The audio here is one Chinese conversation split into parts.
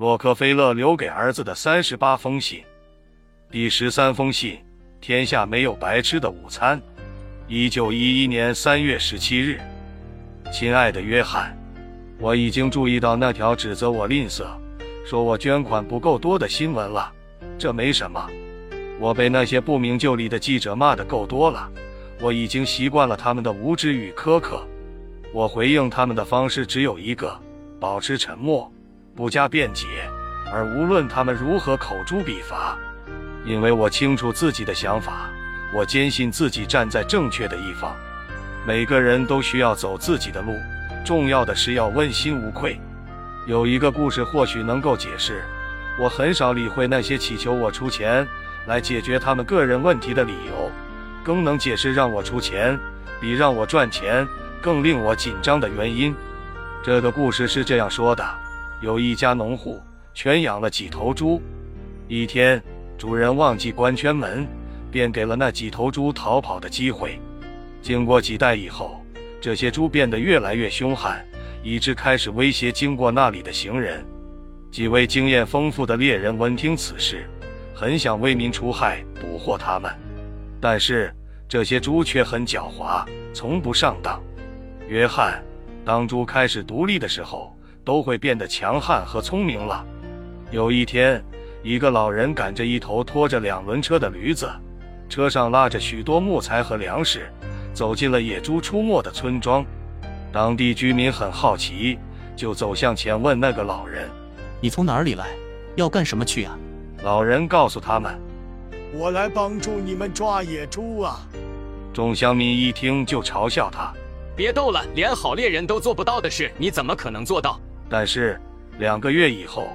洛克菲勒留给儿子的三十八封信，第十三封信：天下没有白吃的午餐。一九一一年三月十七日，亲爱的约翰，我已经注意到那条指责我吝啬、说我捐款不够多的新闻了。这没什么，我被那些不明就里的记者骂得够多了，我已经习惯了他们的无知与苛刻。我回应他们的方式只有一个：保持沉默。不加辩解，而无论他们如何口诛笔伐，因为我清楚自己的想法，我坚信自己站在正确的一方。每个人都需要走自己的路，重要的是要问心无愧。有一个故事或许能够解释，我很少理会那些祈求我出钱来解决他们个人问题的理由，更能解释让我出钱比让我赚钱更令我紧张的原因。这个故事是这样说的。有一家农户圈养了几头猪，一天主人忘记关圈门，便给了那几头猪逃跑的机会。经过几代以后，这些猪变得越来越凶悍，以致开始威胁经过那里的行人。几位经验丰富的猎人闻听此事，很想为民除害，捕获它们。但是这些猪却很狡猾，从不上当。约翰，当猪开始独立的时候。都会变得强悍和聪明了。有一天，一个老人赶着一头拖着两轮车的驴子，车上拉着许多木材和粮食，走进了野猪出没的村庄。当地居民很好奇，就走向前问那个老人：“你从哪里来？要干什么去啊？”老人告诉他们：“我来帮助你们抓野猪啊！”众乡民一听就嘲笑他：“别逗了，连好猎人都做不到的事，你怎么可能做到？”但是两个月以后，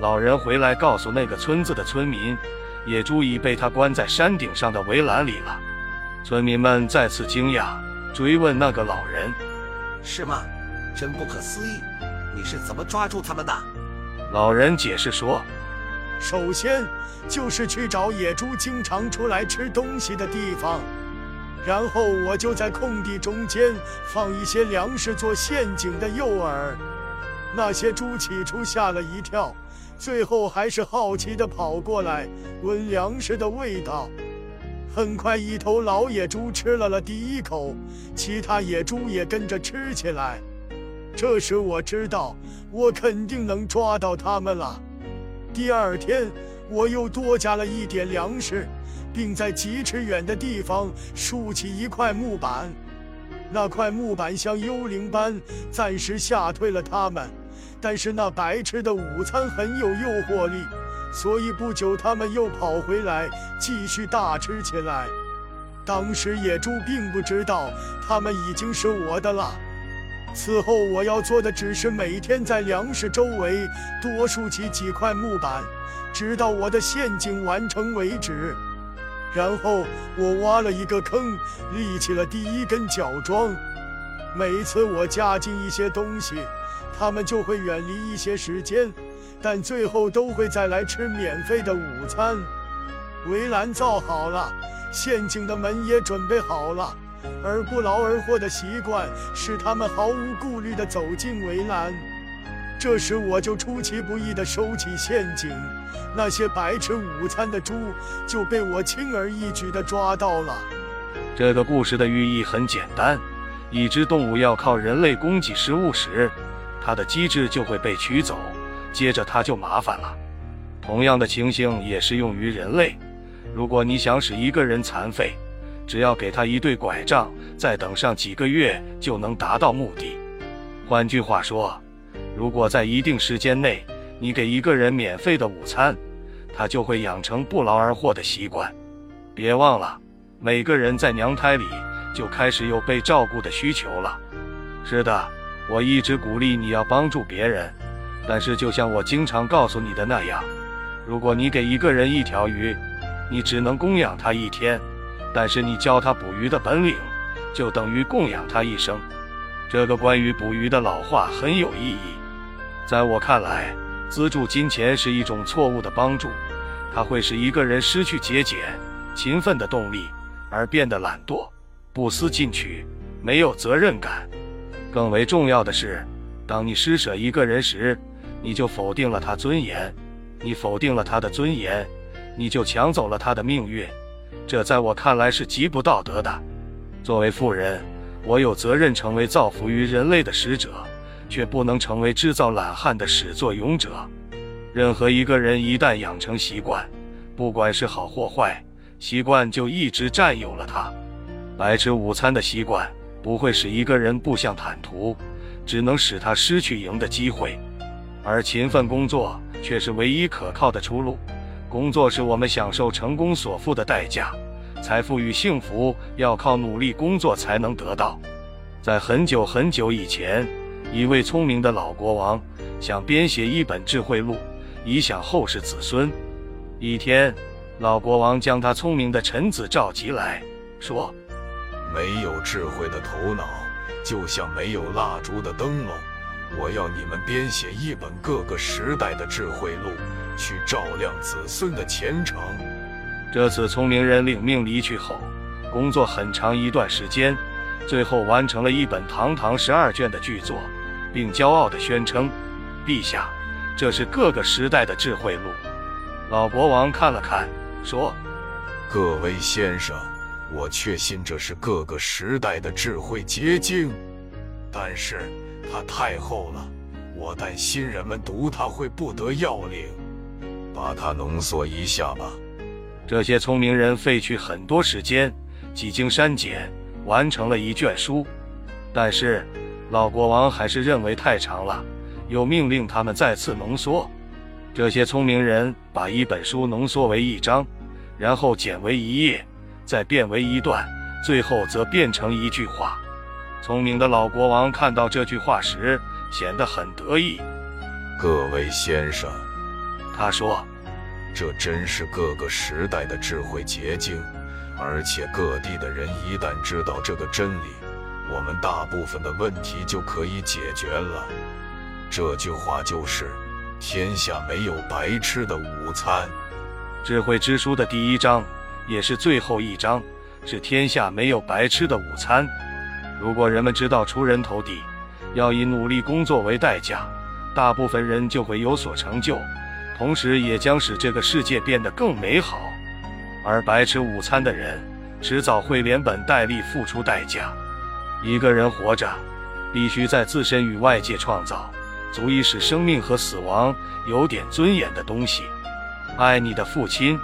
老人回来告诉那个村子的村民，野猪已被他关在山顶上的围栏里了。村民们再次惊讶，追问那个老人：“是吗？真不可思议！你是怎么抓住他们的？”老人解释说：“首先就是去找野猪经常出来吃东西的地方，然后我就在空地中间放一些粮食做陷阱的诱饵。”那些猪起初吓了一跳，最后还是好奇地跑过来闻粮食的味道。很快，一头老野猪吃了了第一口，其他野猪也跟着吃起来。这时我知道，我肯定能抓到它们了。第二天，我又多加了一点粮食，并在几尺远的地方竖起一块木板。那块木板像幽灵般暂时吓退了它们。但是那白吃的午餐很有诱惑力，所以不久他们又跑回来继续大吃起来。当时野猪并不知道它们已经是我的了。此后我要做的只是每天在粮食周围多竖起几块木板，直到我的陷阱完成为止。然后我挖了一个坑，立起了第一根角桩。每次我加进一些东西。他们就会远离一些时间，但最后都会再来吃免费的午餐。围栏造好了，陷阱的门也准备好了，而不劳而获的习惯使他们毫无顾虑地走进围栏。这时我就出其不意地收起陷阱，那些白吃午餐的猪就被我轻而易举地抓到了。这个故事的寓意很简单：已知动物要靠人类供给食物时。它的机制就会被取走，接着它就麻烦了。同样的情形也适用于人类。如果你想使一个人残废，只要给他一对拐杖，再等上几个月就能达到目的。换句话说，如果在一定时间内你给一个人免费的午餐，他就会养成不劳而获的习惯。别忘了，每个人在娘胎里就开始有被照顾的需求了。是的。我一直鼓励你要帮助别人，但是就像我经常告诉你的那样，如果你给一个人一条鱼，你只能供养他一天；但是你教他捕鱼的本领，就等于供养他一生。这个关于捕鱼的老话很有意义。在我看来，资助金钱是一种错误的帮助，它会使一个人失去节俭、勤奋的动力，而变得懒惰、不思进取、没有责任感。更为重要的是，当你施舍一个人时，你就否定了他尊严；你否定了他的尊严，你就抢走了他的命运。这在我看来是极不道德的。作为富人，我有责任成为造福于人类的使者，却不能成为制造懒汉的始作俑者。任何一个人一旦养成习惯，不管是好或坏，习惯就一直占有了他。白吃午餐的习惯不会使一个人步向坦途，只能使他失去赢的机会。而勤奋工作却是唯一可靠的出路。工作是我们享受成功所付的代价。财富与幸福要靠努力工作才能得到。在很久很久以前，一位聪明的老国王想编写一本智慧录，以享后世子孙。一天，老国王将他聪明的臣子召集来说：“没有智慧的头脑，就像没有蜡烛的灯笼。我要你们编写一本各个时代的智慧录，去照亮子孙的前程。”这次聪明人领命离去后，工作很长一段时间，最后完成了一本堂堂十二卷的巨作，并骄傲地宣称：“陛下，这是各个时代的智慧录。”老国王看了看，说：“各位先生，我确信这是各个时代的智慧结晶，但是它太厚了，我担心人们读它会不得要领，把它浓缩一下吧。”这些聪明人费去很多时间，几经删减，完成了一卷书。但是老国王还是认为太长了，又命令他们再次浓缩。这些聪明人把一本书浓缩为一章，然后剪为一页，再变为一段，最后则变成一句话。聪明的老国王看到这句话时，显得很得意。各位先生，他说。这真是各个时代的智慧结晶，而且各地的人一旦知道这个真理，我们大部分的问题就可以解决了。这句话就是：天下没有白吃的午餐。智慧之书的第一章，也是最后一章，是天下没有白吃的午餐。如果人们知道出人头地，要以努力工作为代价，大部分人就会有所成就。同时，也将使这个世界变得更美好。而白吃午餐的人，迟早会连本带利付出代价。一个人活着，必须在自身与外界创造足以使生命和死亡有点尊严的东西。爱你的父亲。